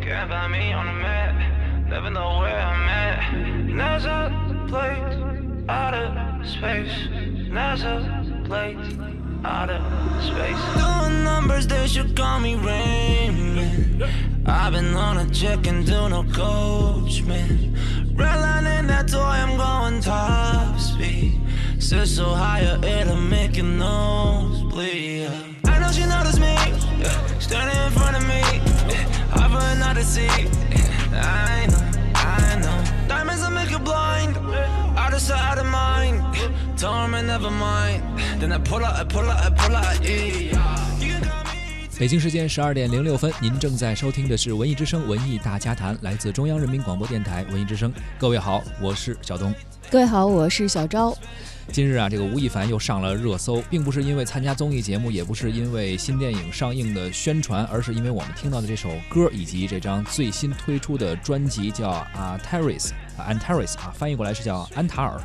Can't find me on the map, never know where I'm at. NASA plates out of space. NASA plates out of space. Doing numbers, they should call me Raymond. I've been on a check and do no coach, man. Redlining that toy, I'm going top speed. Sit so higher, it'll make your nose bleed. I know she noticed me, yeah, standing in front of me. I for not to see. I know, I know. Diamonds will make you blind, out of sight, out of mind. Yeah, Tell me never mind. Then I pull out, I pull out, I pull out. Yeah. You can call me. 北京时间十二点零六分，您正在收听的是《文艺之声·文艺大家谈》，来自中央人民广播电台文艺之声。各位好，我是小东。各位好，我是小昭。今日啊，这个吴亦凡又上了热搜，并不是因为参加综艺节目，也不是因为新电影上映的宣传，而是因为我们听到的这首歌以及这张最新推出的专辑叫啊 Antares 啊 Antares 啊，翻译过来是叫安塔尔。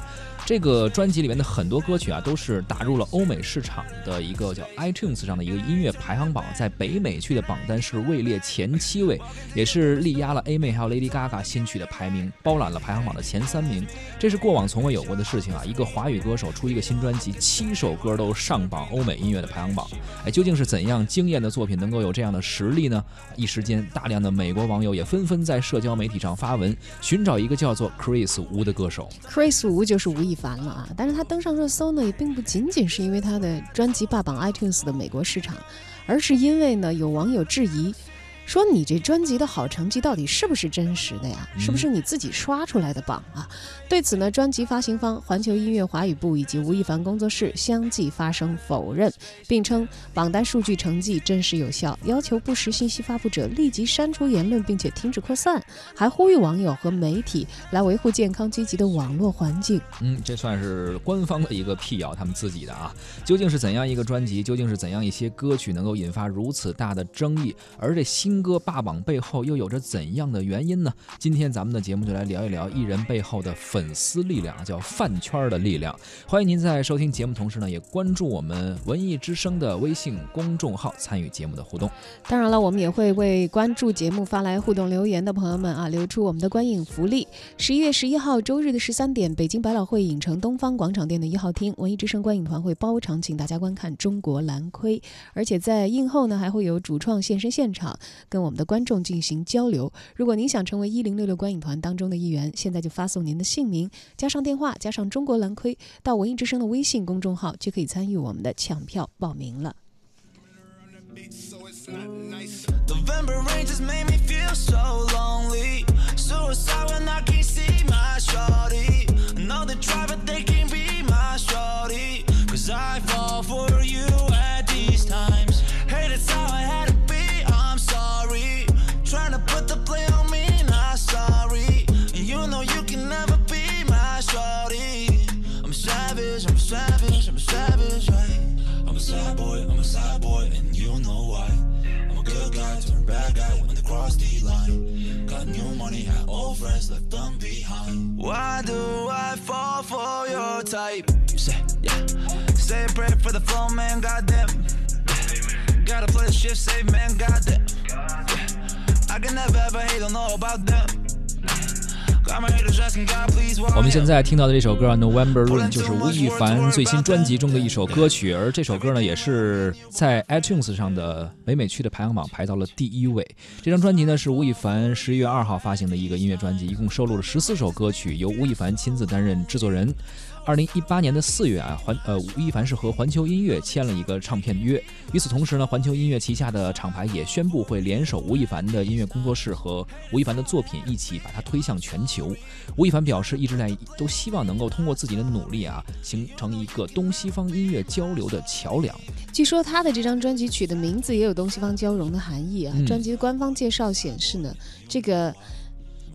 这个专辑里面的很多歌曲啊，都是打入了欧美市场的一个叫 iTunes 上的一个音乐排行榜，在北美区的榜单是位列前七位，也是力压了 A 妹还有 Lady Gaga 新曲的排名，包揽了排行榜的前三名。这是过往从未有过的事情啊！一个华语歌手出一个新专辑，七首歌都上榜欧美音乐的排行榜。哎，究竟是怎样惊艳的作品能够有这样的实力呢？一时间，大量的美国网友也纷纷在社交媒体上发文，寻找一个叫做 Chris 吴的歌手。Chris 吴就是吴亦烦了啊，但是他登上热搜呢，也并不仅仅是因为他的专辑霸榜 iTunes 的美国市场，而是因为呢，有网友质疑。说你这专辑的好成绩到底是不是真实的呀？是不是你自己刷出来的榜啊？对此呢，专辑发行方环球音乐华语部以及吴亦凡工作室相继发声否认，并称榜单数据成绩真实有效，要求不实信息发布者立即删除言论，并且停止扩散，还呼吁网友和媒体来维护健康积极的网络环境。嗯，这算是官方的一个辟谣，他们自己的啊。究竟是怎样一个专辑？究竟是怎样一些歌曲能够引发如此大的争议？而这新歌霸榜背后又有着怎样的原因呢？今天咱们的节目就来聊一聊艺人背后的粉丝力量，叫饭圈的力量。欢迎您在收听节目同时呢，也关注我们文艺之声的微信公众号，参与节目的互动。当然了，我们也会为关注节目发来互动留言的朋友们啊，留出我们的观影福利。十一月十一号周日的十三点，北京百老汇影城东方广场店的一号厅，文艺之声观影团会包场请大家观看《中国蓝盔》，而且在映后呢，还会有主创现身现场，跟我们的观众进行交流。如果您想成为一零六六观影团当中的一员，现在就发送您的姓名加上电话加上中国蓝盔到文艺之声的微信公众号，就可以参与我们的抢票报名了。November rain just money, had old friends, left them behind. Why do I fall for your type? Say, yeah. Say a prayer for the flow, man, goddamn. Gotta play the shift, save, man, goddamn. Yeah. I can never ever hate, don't know about them. 我们现在听到的这首歌《November Rain》就是吴亦凡最新专辑中的一首歌曲，而这首歌呢，也是在 iTunes 上的北美区的排行榜排到了第一位。这张专辑呢，是吴亦凡十一月二号发行的一个音乐专辑，一共收录了十四首歌曲，由吴亦凡亲自担任制作人。二零一八年的四月啊，环呃吴亦凡是和环球音乐签了一个唱片约。与此同时呢，环球音乐旗下的厂牌也宣布会联手吴亦凡的音乐工作室和吴亦凡的作品一起把它推向全球。吴亦凡表示，一直在都希望能够通过自己的努力啊，形成一个东西方音乐交流的桥梁。据说他的这张专辑取的名字也有东西方交融的含义啊。嗯专辑的官方介绍显示呢，这个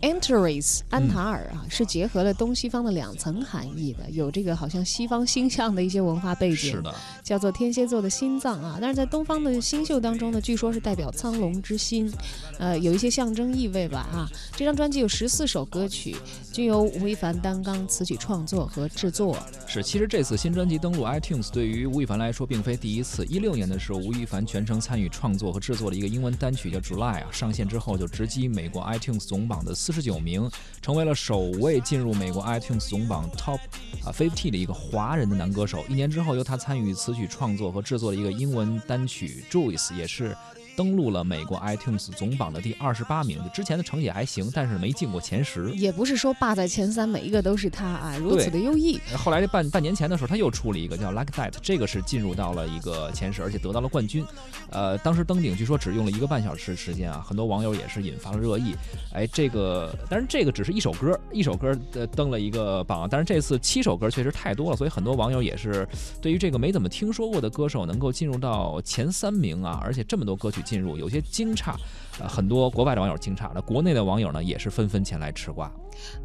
Antares 安塔尔啊，是结合了东西方的两层含义的，有这个好像西方星象的一些文化背景，是的，叫做天蝎座的心脏啊。但是在东方的星宿当中呢，据说是代表苍龙之心，呃，有一些象征意味吧啊。这张专辑有十四首歌曲，均由吴亦凡担纲词曲创作和制作。是，其实这次新专辑登陆 iTunes 对于吴亦凡来说并非第一次。一六年的时候，吴亦凡全程参与创作和制作了一个英文单曲叫《July》啊，上线之后就直击美国 iTunes 总榜的四十九名，成为了首位进入美国 iTunes 总榜 Top 啊 Fifty 的一个华人的男歌手。一年之后，由他参与词曲创作和制作的一个英文单曲《Juice》，也是。登陆了美国 iTunes 总榜的第二十八名，之前的成绩还行，但是没进过前十。也不是说霸在前三，每一个都是他啊，如此的优异。后来这半半年前的时候，他又出了一个叫 Like That，这个是进入到了一个前十，而且得到了冠军。呃，当时登顶据说只用了一个半小时时间啊，很多网友也是引发了热议。哎，这个，但是这个只是一首歌，一首歌呃登了一个榜，但是这次七首歌确实太多了，所以很多网友也是对于这个没怎么听说过的歌手能够进入到前三名啊，而且这么多歌曲。进入有些惊诧，呃，很多国外的网友惊诧了，国内的网友呢也是纷纷前来吃瓜。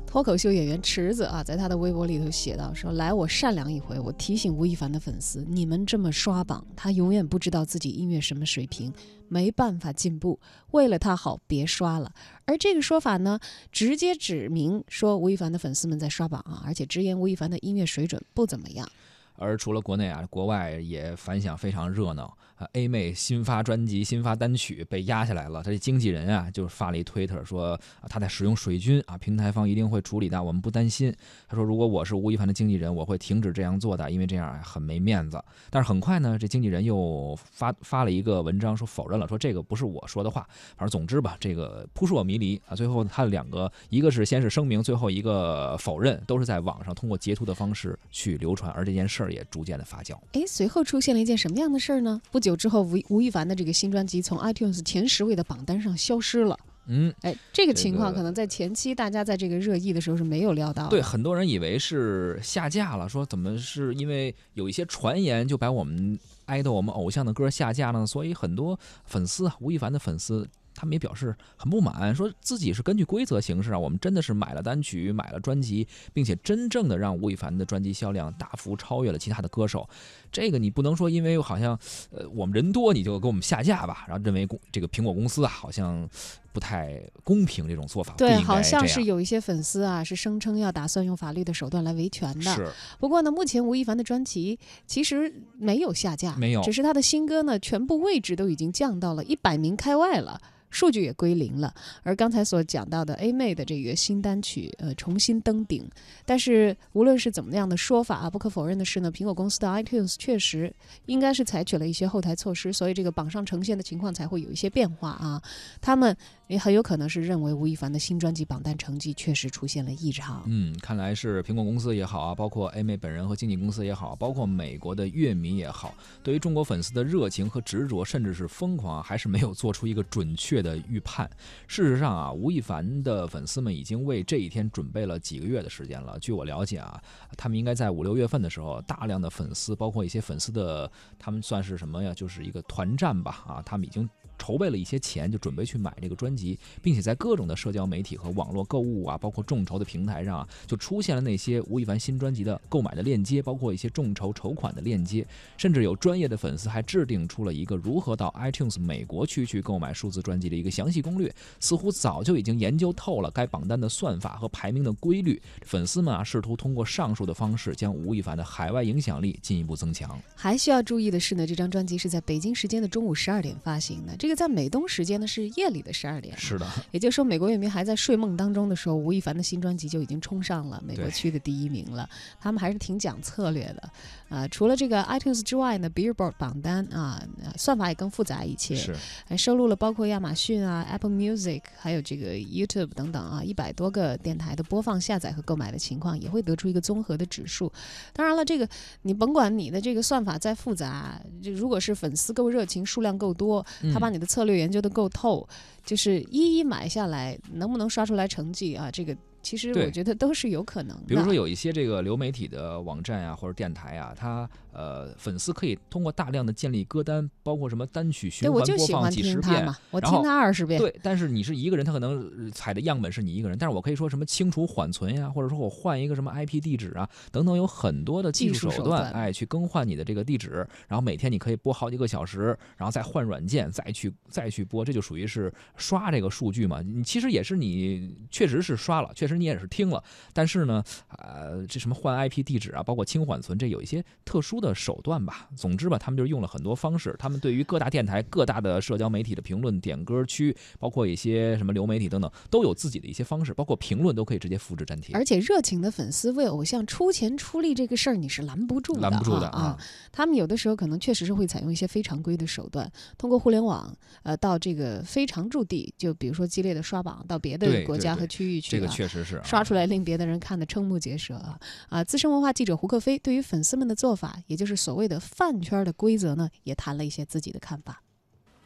脱口秀演员池子啊，在他的微博里头写道说：“来，我善良一回，我提醒吴亦凡的粉丝，你们这么刷榜，他永远不知道自己音乐什么水平，没办法进步。为了他好，别刷了。”而这个说法呢，直接指明说吴亦凡的粉丝们在刷榜啊，而且直言吴亦凡的音乐水准不怎么样。而除了国内啊，国外也反响非常热闹啊。啊 A 妹新发专辑、新发单曲被压下来了，她这经纪人啊就发了一推特说啊，他在使用水军啊，平台方一定会处理的，我们不担心。他说，如果我是吴亦凡的经纪人，我会停止这样做的，因为这样很没面子。但是很快呢，这经纪人又发发了一个文章说否认了，说这个不是我说的话。反正总之吧，这个扑朔迷离啊。最后他两个，一个是先是声明，最后一个否认，都是在网上通过截图的方式去流传，而这件事儿。也逐渐的发酵。哎，随后出现了一件什么样的事儿呢？不久之后，吴吴亦凡的这个新专辑从 iTunes 前十位的榜单上消失了。嗯，哎，这个情况可能在前期大家在这个热议的时候是没有料到。对，很多人以为是下架了，说怎么是因为有一些传言就把我们爱豆、我们偶像的歌下架了，所以很多粉丝，吴亦凡的粉丝。他们也表示很不满，说自己是根据规则行事啊，我们真的是买了单曲，买了专辑，并且真正的让吴亦凡的专辑销量大幅超越了其他的歌手。这个你不能说，因为好像呃我们人多，你就给我们下架吧，然后认为公这个苹果公司啊好像不太公平这种做法。对，好像是有一些粉丝啊是声称要打算用法律的手段来维权的。是。不过呢，目前吴亦凡的专辑其实没有下架，没有，只是他的新歌呢全部位置都已经降到了一百名开外了。数据也归零了，而刚才所讲到的 A 妹的这个新单曲，呃，重新登顶。但是无论是怎么样的说法啊，不可否认的是呢，苹果公司的 iTunes 确实应该是采取了一些后台措施，所以这个榜上呈现的情况才会有一些变化啊。他们也很有可能是认为吴亦凡的新专辑榜单成绩确实出现了异常。嗯，看来是苹果公司也好啊，包括 A 妹本人和经纪公司也好，包括美国的乐迷也好，对于中国粉丝的热情和执着，甚至是疯狂，还是没有做出一个准确。的预判，事实上啊，吴亦凡的粉丝们已经为这一天准备了几个月的时间了。据我了解啊，他们应该在五六月份的时候，大量的粉丝，包括一些粉丝的，他们算是什么呀？就是一个团战吧啊，他们已经。筹备了一些钱，就准备去买这个专辑，并且在各种的社交媒体和网络购物啊，包括众筹的平台上啊，就出现了那些吴亦凡新专辑的购买的链接，包括一些众筹筹款的链接，甚至有专业的粉丝还制定出了一个如何到 iTunes 美国区去购买数字专辑的一个详细攻略，似乎早就已经研究透了该榜单的算法和排名的规律。粉丝们啊，试图通过上述的方式将吴亦凡的海外影响力进一步增强。还需要注意的是呢，这张专辑是在北京时间的中午十二点发行的，这。这个在美东时间呢是夜里的十二点，是的，也就是说美国乐迷还在睡梦当中的时候，吴亦凡的新专辑就已经冲上了美国区的第一名了。他们还是挺讲策略的，啊，除了这个 iTunes 之外呢，Billboard 榜单啊，算法也更复杂一些，是，还收录了包括亚马逊啊、Apple Music，还有这个 YouTube 等等啊，一百多个电台的播放、下载和购买的情况，也会得出一个综合的指数。当然了，这个你甭管你的这个算法再复杂，就如果是粉丝够热情、数量够多，他把你的策略研究的够透，就是一一买下来，能不能刷出来成绩啊？这个其实我觉得都是有可能的。比如说有一些这个流媒体的网站啊，或者电台啊，它呃粉丝可以通过大量的建立歌单，包括什么单曲循环就喜欢播放几十遍听他嘛，，我听他二十遍。对，但是你是一个人，他可能呃采的样本是你一个人，但是我可以说什么清除缓存呀，或者说我换一个什么 IP 地址啊，等等，有很多的技技术手段，术手段哎，去更换你的这个地址，然后每天你可以播好几个小时，然后再换软件，再去再去播，这就属于是刷这个数据嘛。你其实也是你确实是刷了，确实你也是听了，但是呢，呃，这什么换 IP 地址啊，包括清缓存，这有一些特殊的手段吧。总之吧，他们就是用了很多方式，他们对于各大电台、各大的社交媒体的评论、点歌区，包括一些什么流媒体等等，都有自己的一些方式，包括评论都可以直接复制粘贴。而且热情的粉丝为偶像出钱出力这个事儿，你是拦不住的，拦不住的啊啊！他们有的时候可能确实是会采用一些非常规的手段，通过互联网，呃，到这个非常驻地，就比如说激烈的刷榜，到别的国家和区域去、啊，这个确实是啊刷出来令别的人看得瞠目结舌啊！啊，资深文化记者胡克飞对于粉丝们的做法，也就是所谓的饭圈的规则呢，也谈了一些自己的看法。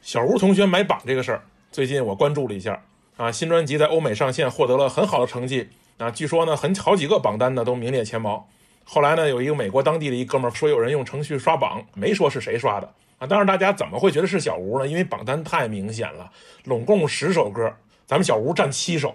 小吴同学买榜这个事儿，最近我关注了一下啊，新专辑在欧美上线获得了很好的成绩啊，据说呢，很好几个榜单呢都名列前茅。后来呢，有一个美国当地的一哥们儿说有人用程序刷榜，没说是谁刷的啊。当然，大家怎么会觉得是小吴呢？因为榜单太明显了，拢共十首歌，咱们小吴占七首，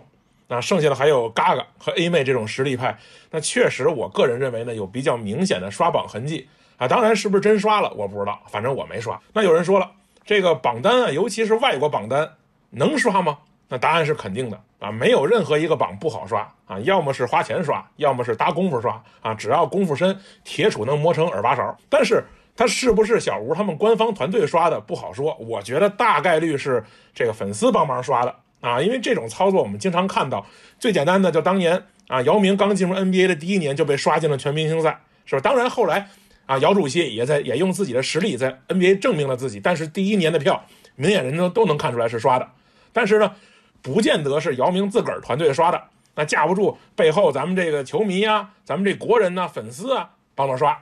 那剩下的还有嘎嘎和 A 妹这种实力派。那确实，我个人认为呢，有比较明显的刷榜痕迹啊。当然，是不是真刷了，我不知道，反正我没刷。那有人说了，这个榜单啊，尤其是外国榜单，能刷吗？那答案是肯定的啊，没有任何一个榜不好刷啊，要么是花钱刷，要么是搭功夫刷啊，只要功夫深，铁杵能磨成耳把勺。但是他是不是小吴他们官方团队刷的不好说，我觉得大概率是这个粉丝帮忙刷的啊，因为这种操作我们经常看到。最简单的就当年啊，姚明刚进入 NBA 的第一年就被刷进了全明星赛，是吧？当然后来啊，姚主席也在也用自己的实力在 NBA 证明了自己，但是第一年的票，明眼人都都能看出来是刷的。但是呢，不见得是姚明自个儿团队刷的，那架不住背后咱们这个球迷啊，咱们这国人呐、粉丝啊帮忙刷。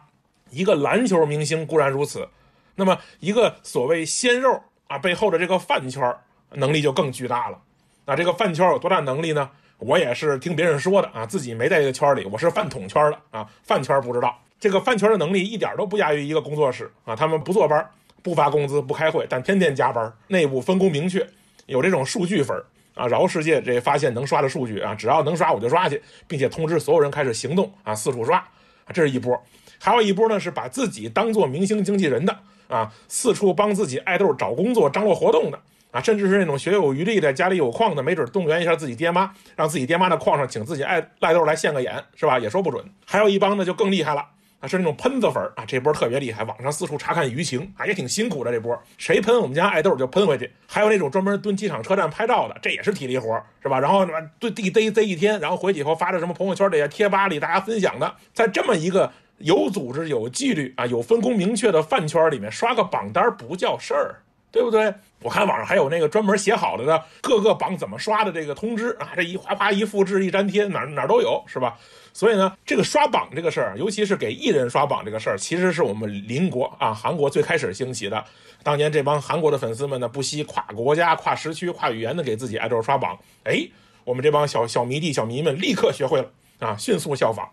一个篮球明星固然如此，那么一个所谓鲜肉啊背后的这个饭圈能力就更巨大了。那这个饭圈有多大能力呢？我也是听别人说的啊，自己没在这个圈里，我是饭桶圈的啊，饭圈不知道。这个饭圈的能力一点都不亚于一个工作室啊，他们不坐班，不发工资，不开会，但天天加班，内部分工明确，有这种数据粉啊，饶世界这发现能刷的数据啊，只要能刷我就刷去，并且通知所有人开始行动啊，四处刷，这是一波。还有一波呢，是把自己当做明星经纪人的啊，四处帮自己爱豆找工作、张罗活动的啊，甚至是那种学有余力的、家里有矿的，没准动员一下自己爹妈，让自己爹妈的矿上请自己爱爱豆来现个眼，是吧？也说不准。还有一帮呢，就更厉害了。啊，是那种喷子粉儿啊，这波特别厉害，网上四处查看舆情啊，也挺辛苦的。这波谁喷我们家爱豆就喷回去。还有那种专门蹲机场车站拍照的，这也是体力活，是吧？然后对地逮逮一天，然后回去以后发到什么朋友圈里啊、贴吧里大家分享的，在这么一个有组织、有纪律啊、有分工明确的饭圈里面刷个榜单不叫事儿，对不对？我看网上还有那个专门写好了的各个榜怎么刷的这个通知啊，这一哗哗一复制一粘贴，哪哪都有，是吧？所以呢，这个刷榜这个事儿，尤其是给艺人刷榜这个事儿，其实是我们邻国啊韩国最开始兴起的。当年这帮韩国的粉丝们呢，不惜跨国家、跨时区、跨语言的给自己爱豆刷榜。哎，我们这帮小小迷弟、小迷们立刻学会了啊，迅速效仿。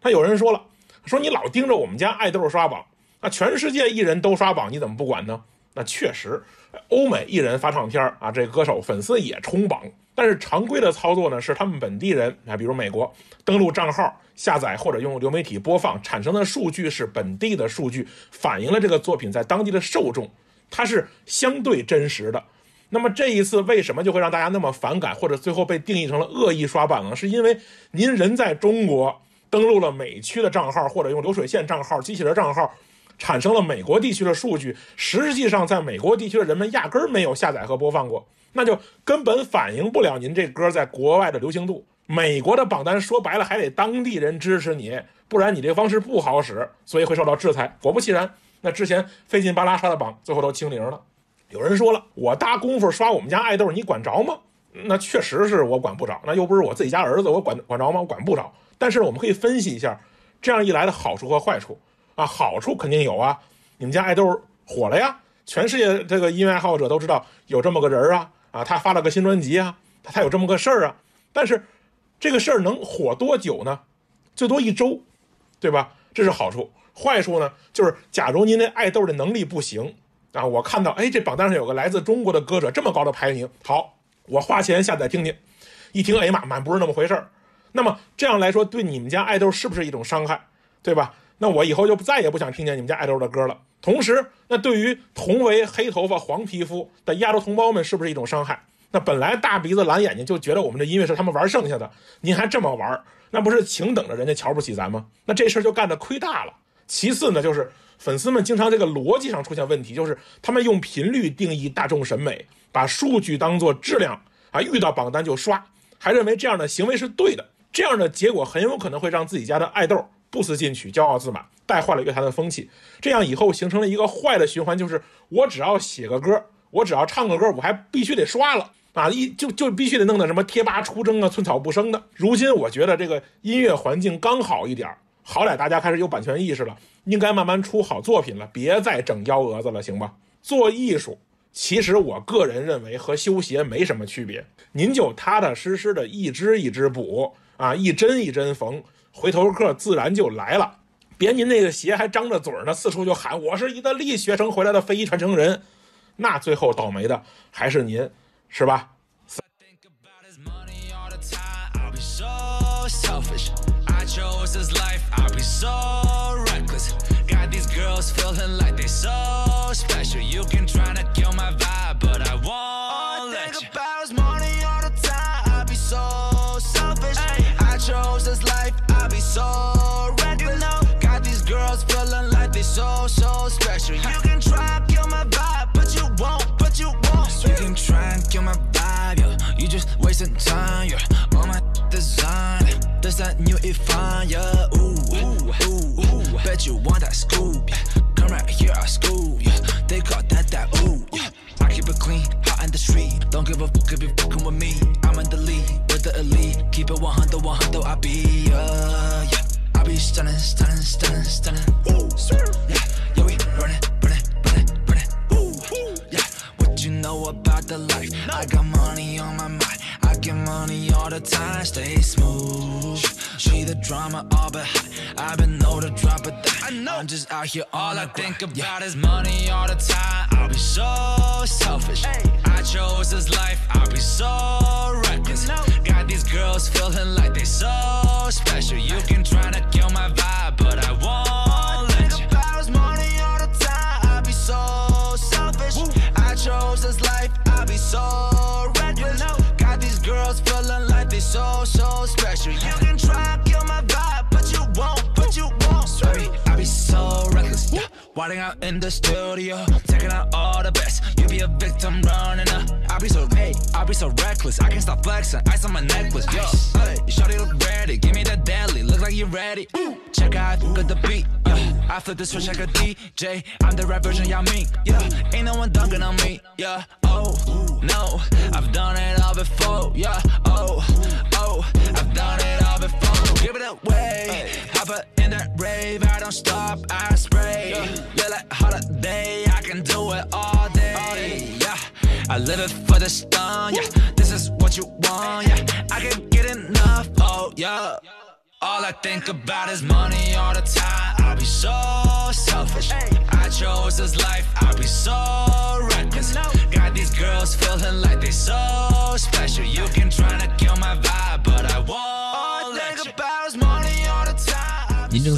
那有人说了，说你老盯着我们家爱豆刷榜，那全世界艺人都刷榜，你怎么不管呢？那确实，欧美艺人发唱片啊，这歌手粉丝也冲榜。但是常规的操作呢，是他们本地人啊，比如美国登录账号下载或者用流媒体播放产生的数据是本地的数据，反映了这个作品在当地的受众，它是相对真实的。那么这一次为什么就会让大家那么反感，或者最后被定义成了恶意刷榜呢？是因为您人在中国登录了美区的账号，或者用流水线账号、机器人账号。产生了美国地区的数据，实际上在美国地区的人们压根儿没有下载和播放过，那就根本反映不了您这歌在国外的流行度。美国的榜单说白了还得当地人支持你，不然你这方式不好使，所以会受到制裁。果不其然，那之前费劲巴拉刷的榜最后都清零了。有人说了，我搭功夫刷我们家爱豆，你管着吗？那确实是我管不着，那又不是我自己家儿子，我管管着吗？我管不着。但是我们可以分析一下，这样一来的好处和坏处。啊，好处肯定有啊！你们家爱豆火了呀，全世界这个音乐爱好者都知道有这么个人啊啊，他发了个新专辑啊，他他有这么个事儿啊。但是这个事儿能火多久呢？最多一周，对吧？这是好处。坏处呢，就是假如您那爱豆的能力不行啊，我看到哎，这榜单上有个来自中国的歌者这么高的排名，好，我花钱下载听听，一听哎呀妈，满不是那么回事儿。那么这样来说，对你们家爱豆是不是一种伤害，对吧？那我以后就再也不想听见你们家爱豆的歌了。同时，那对于同为黑头发、黄皮肤的亚洲同胞们，是不是一种伤害？那本来大鼻子、蓝眼睛就觉得我们的音乐是他们玩剩下的，您还这么玩，那不是请等着人家瞧不起咱吗？那这事儿就干得亏大了。其次呢，就是粉丝们经常这个逻辑上出现问题，就是他们用频率定义大众审美，把数据当做质量啊，遇到榜单就刷，还认为这样的行为是对的。这样的结果很有可能会让自己家的爱豆不思进取、骄傲自满，带坏了乐坛的风气。这样以后形成了一个坏的循环，就是我只要写个歌，我只要唱个歌，我还必须得刷了啊！一就就必须得弄得什么贴吧出征啊、寸草不生的。如今我觉得这个音乐环境刚好一点儿。好歹大家开始有版权意识了，应该慢慢出好作品了，别再整幺蛾子了，行吧？做艺术，其实我个人认为和修鞋没什么区别，您就踏踏实实的一支一支补啊，一针一针缝，回头客自然就来了。别您那个鞋还张着嘴呢，四处就喊我是意大利学生回来的非遗传承人，那最后倒霉的还是您，是吧？New Ifan, yeah. Ooh, ooh, ooh. Bet you want that scoop, yeah. Come right here, I school, yeah. They call that that ooh, yeah. I keep it clean, hot in the street. Don't give a fuck if you fucking with me. I'm in the lead with the elite. Keep it 100, 100, I be, uh, yeah. I be stunning, stunning, stunning, stunning. Ooh, yeah. Yeah, we running, running, running, running. Ooh, yeah. What you know about the life? I got money on my mind. I get money all the time, stay smooth. See the drama all behind. I've been know to drop it down. I know. I'm just out here all, I think about yeah. is money all the time. I'll be so selfish. Hey. I chose this life. I'll be so reckless. You know. Got these girls feeling like they so special. You can try to kill my vibe, but I won't let you. About is money all the time. I'll be so selfish. Woo. I chose this life. I'll be so reckless. You know girls feeling like they so, so special. You can try Wilding out in the studio, taking out all the best. You be a victim running up. I be so, hey, I be so reckless. I can't stop flexing. Ice on my necklace, yo. Hey, shawty look ready, give me that deadly. Look like you ready. Check out, got the beat, yeah. I flip the switch like a DJ. I'm the rap version, y'all mean, yeah. Ain't no one dunking on me, yeah. Oh, no, I've done it all before, yeah. Oh, oh, I've done it all before. Give it away, hop up in that rave. I don't stop, I spray. Yeah, like holiday, I can do it all day, yeah. I live it for the stun, yeah. This is what you want, yeah. I can't get enough, oh, yeah. All I think about is money all the time. I'll be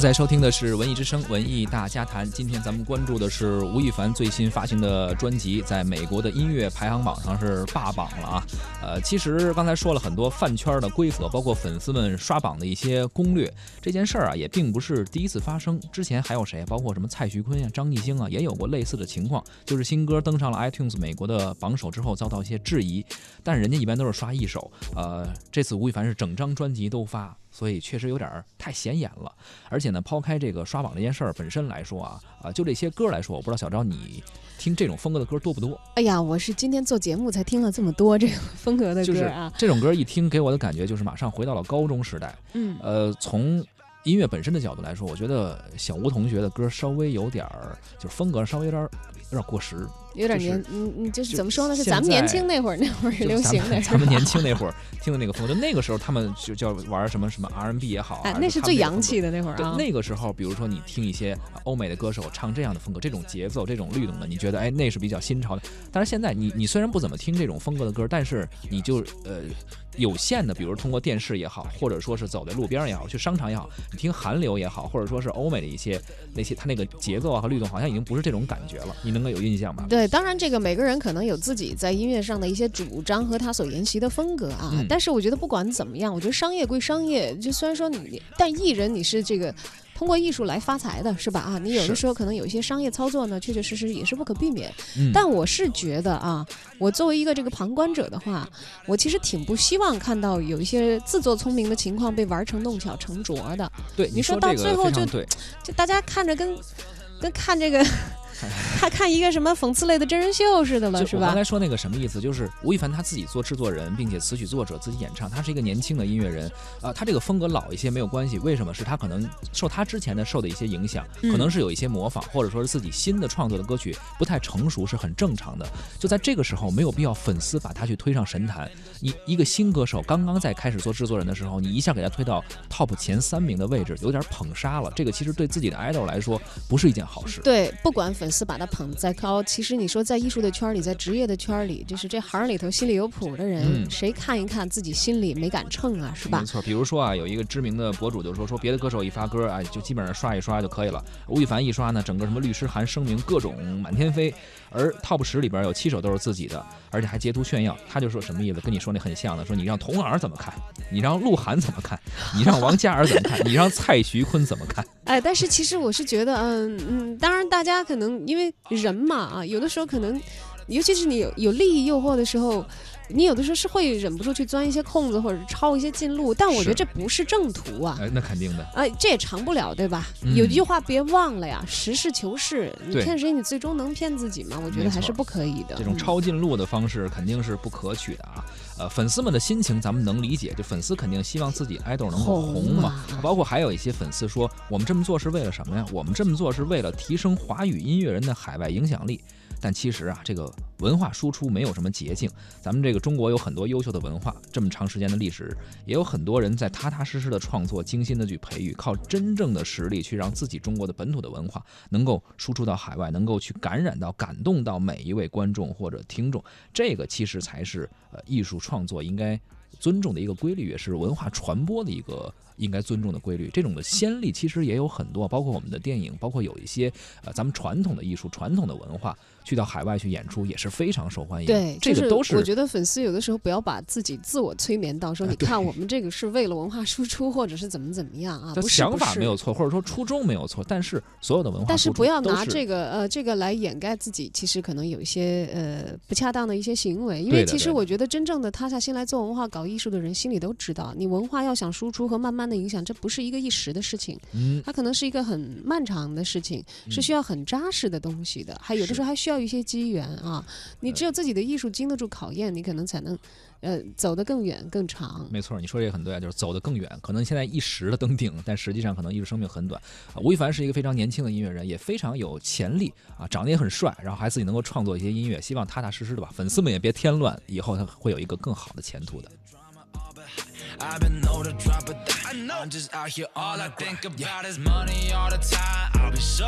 在收听的是《文艺之声·文艺大家谈》。今天咱们关注的是吴亦凡最新发行的专辑，在美国的音乐排行榜上是霸榜了啊！呃，其实刚才说了很多饭圈的规则，包括粉丝们刷榜的一些攻略。这件事儿啊，也并不是第一次发生。之前还有谁？包括什么蔡徐坤呀、张艺兴啊，也有过类似的情况，就是新歌登上了 iTunes 美国的榜首之后，遭到一些质疑。但是人家一般都是刷一首，呃，这次吴亦凡是整张专辑都发，所以确实有点太显眼了。而且呢，抛开这个刷榜这件事儿本身来说啊，啊，就这些歌来说，我不知道小昭你。听这种风格的歌多不多？哎呀，我是今天做节目才听了这么多这个风格的歌啊！这种歌一听，给我的感觉就是马上回到了高中时代。嗯，呃，从音乐本身的角度来说，我觉得小吴同学的歌稍微有点儿，就是风格稍微有点儿有点过时。有点就是年，嗯嗯，就是怎么说呢？是咱们年轻那会儿那会儿流行的，们咱们年轻那会儿听的那个风格，就那个时候他们就叫玩什么什么 R&B 也好，哎，那是最洋气的那会儿对啊。那个时候，比如说你听一些呃欧美的歌手唱这样的风格，这种节奏、这种律动的，你觉得哎那是比较新潮的。但是现在你你虽然不怎么听这种风格的歌，但是你就呃有限的，比如通过电视也好，或者说是走在路边儿也好，去商场也好，你听韩流也好，或者说是欧美的一些那些它那个节奏啊和律动，好像已经不是这种感觉了。你能够有印象吧？对，当然这个每个人可能有自己在音乐上的一些主张和他所沿袭的风格啊。嗯但是我觉得不管怎么样，我觉得商业归商业，就虽然说你，但艺人你是这个。通过艺术来发财的是吧？啊，你有的时候可能有一些商业操作呢，确确实实也是不可避免。嗯，但我是觉得啊，我作为一个这个旁观者的话，我其实挺不希望看到有一些自作聪明的情况被玩成弄巧成拙的。对你说到最后就就大家看着跟跟看这个 看看一个什么讽刺类的真人秀似的了，是吧？我刚才说那个什么意思，就是吴亦凡他自己做制作人，并且词曲作者自己演唱，他是一个年轻的音乐人啊、他这个风格老一些没有关系，为什么？是他可能受他之前的受的一些影响，嗯可能是有一些模仿，或者说是自己新的创作的歌曲不太成熟，是很正常的。就在这个时候，没有必要粉丝把他去推上神坛。你一个新歌手刚刚在开始做制作人的时候，你一下给他推到 top 前三名的位置，有点捧杀了。这个其实对自己的 idol 来说不是一件好事。对，不管粉丝把他捧再高，其实你说在艺术的圈里，在职业的圈里，就是这行里头心里有谱的人，嗯谁看一看自己心里没杆秤啊，是吧没？错，比如说啊，有一个知名的博主就说说别的歌手一发歌啊，就基本上刷一刷就可以了。吴亦凡一刷呢，整个什么律师函声明各种满天飞，而 top 十里边有七首都是自己的，而且还截图炫耀。他就说什么意思？跟你说那很像的，说你让同行怎么看？你让鹿晗怎么看？你让王嘉尔怎么看？你让蔡徐坤怎么看？哎，但是其实我是觉得，嗯嗯，当然大家可能因为人嘛啊，有的时候可能，尤其是你有有利益诱惑的时候。你有的时候是会忍不住去钻一些空子，或者是抄一些近路，但我觉得这不是正途啊。哎，那肯定的。哎，这也长不了，对吧？嗯有句话别忘了呀，实事求是。你对骗谁，你最终能骗自己吗？我觉得还是不可以的。这种嗯抄近路的方式肯定是不可取的啊。呃，粉丝们的心情咱们能理解，就粉丝肯定希望自己 idol 能够红嘛。包括还有一些粉丝说，我们这么做是为了什么呀？我们这么做是为了提升华语音乐人的海外影响力。但其实啊，这个文化输出没有什么捷径。咱们这个中国有很多优秀的文化，这么长时间的历史，也有很多人在踏踏实实的创作，精心的去培育，靠真正的实力去让自己中国的本土的文化能够输出到海外，能够去感染到、感动到每一位观众或者听众。这个其实才是呃艺术创作应该尊重的一个规律，也是文化传播的一个应该尊重的规律。这种的先例其实也有很多，包括我们的电影，包括有一些呃咱们传统的艺术、传统的文化，去到海外去演出也是非常受欢迎。对，这个都是我觉得粉丝有的时候不要把自己自我催眠到说，你看我们这个是为了文化输出，或者是怎么怎么样啊？不是想法没有错，或者说初衷没有错，但是所有的文化但是不要拿这个呃这个来掩盖自己，其实可能有一些呃不恰当的一些行为，因为其实我觉得真正的塌下心来做文化、搞艺术的人，心里都知道，你文化要想输出和慢慢的影响，这不是一个一时的事情，嗯它可能是一个很漫长的事情，是需要很扎实的东西的，还有的时候还需要一些机缘啊。你只有自己的艺术经得住考验，你可能才能呃走得更远更长。没错，你说这个很对啊，就是走得更远。可能现在一时的登顶，但实际上可能艺术生命很短。啊吴亦凡是一个非常年轻的音乐人，也非常有潜力啊，长得也很帅，然后还自己能够创作一些音乐。希望踏踏实实的吧，粉丝们也别添乱，以后他会有一个更好的前途的。I've been known to drop a dime. I'm just out here, all I think about is money all the time. I'll be so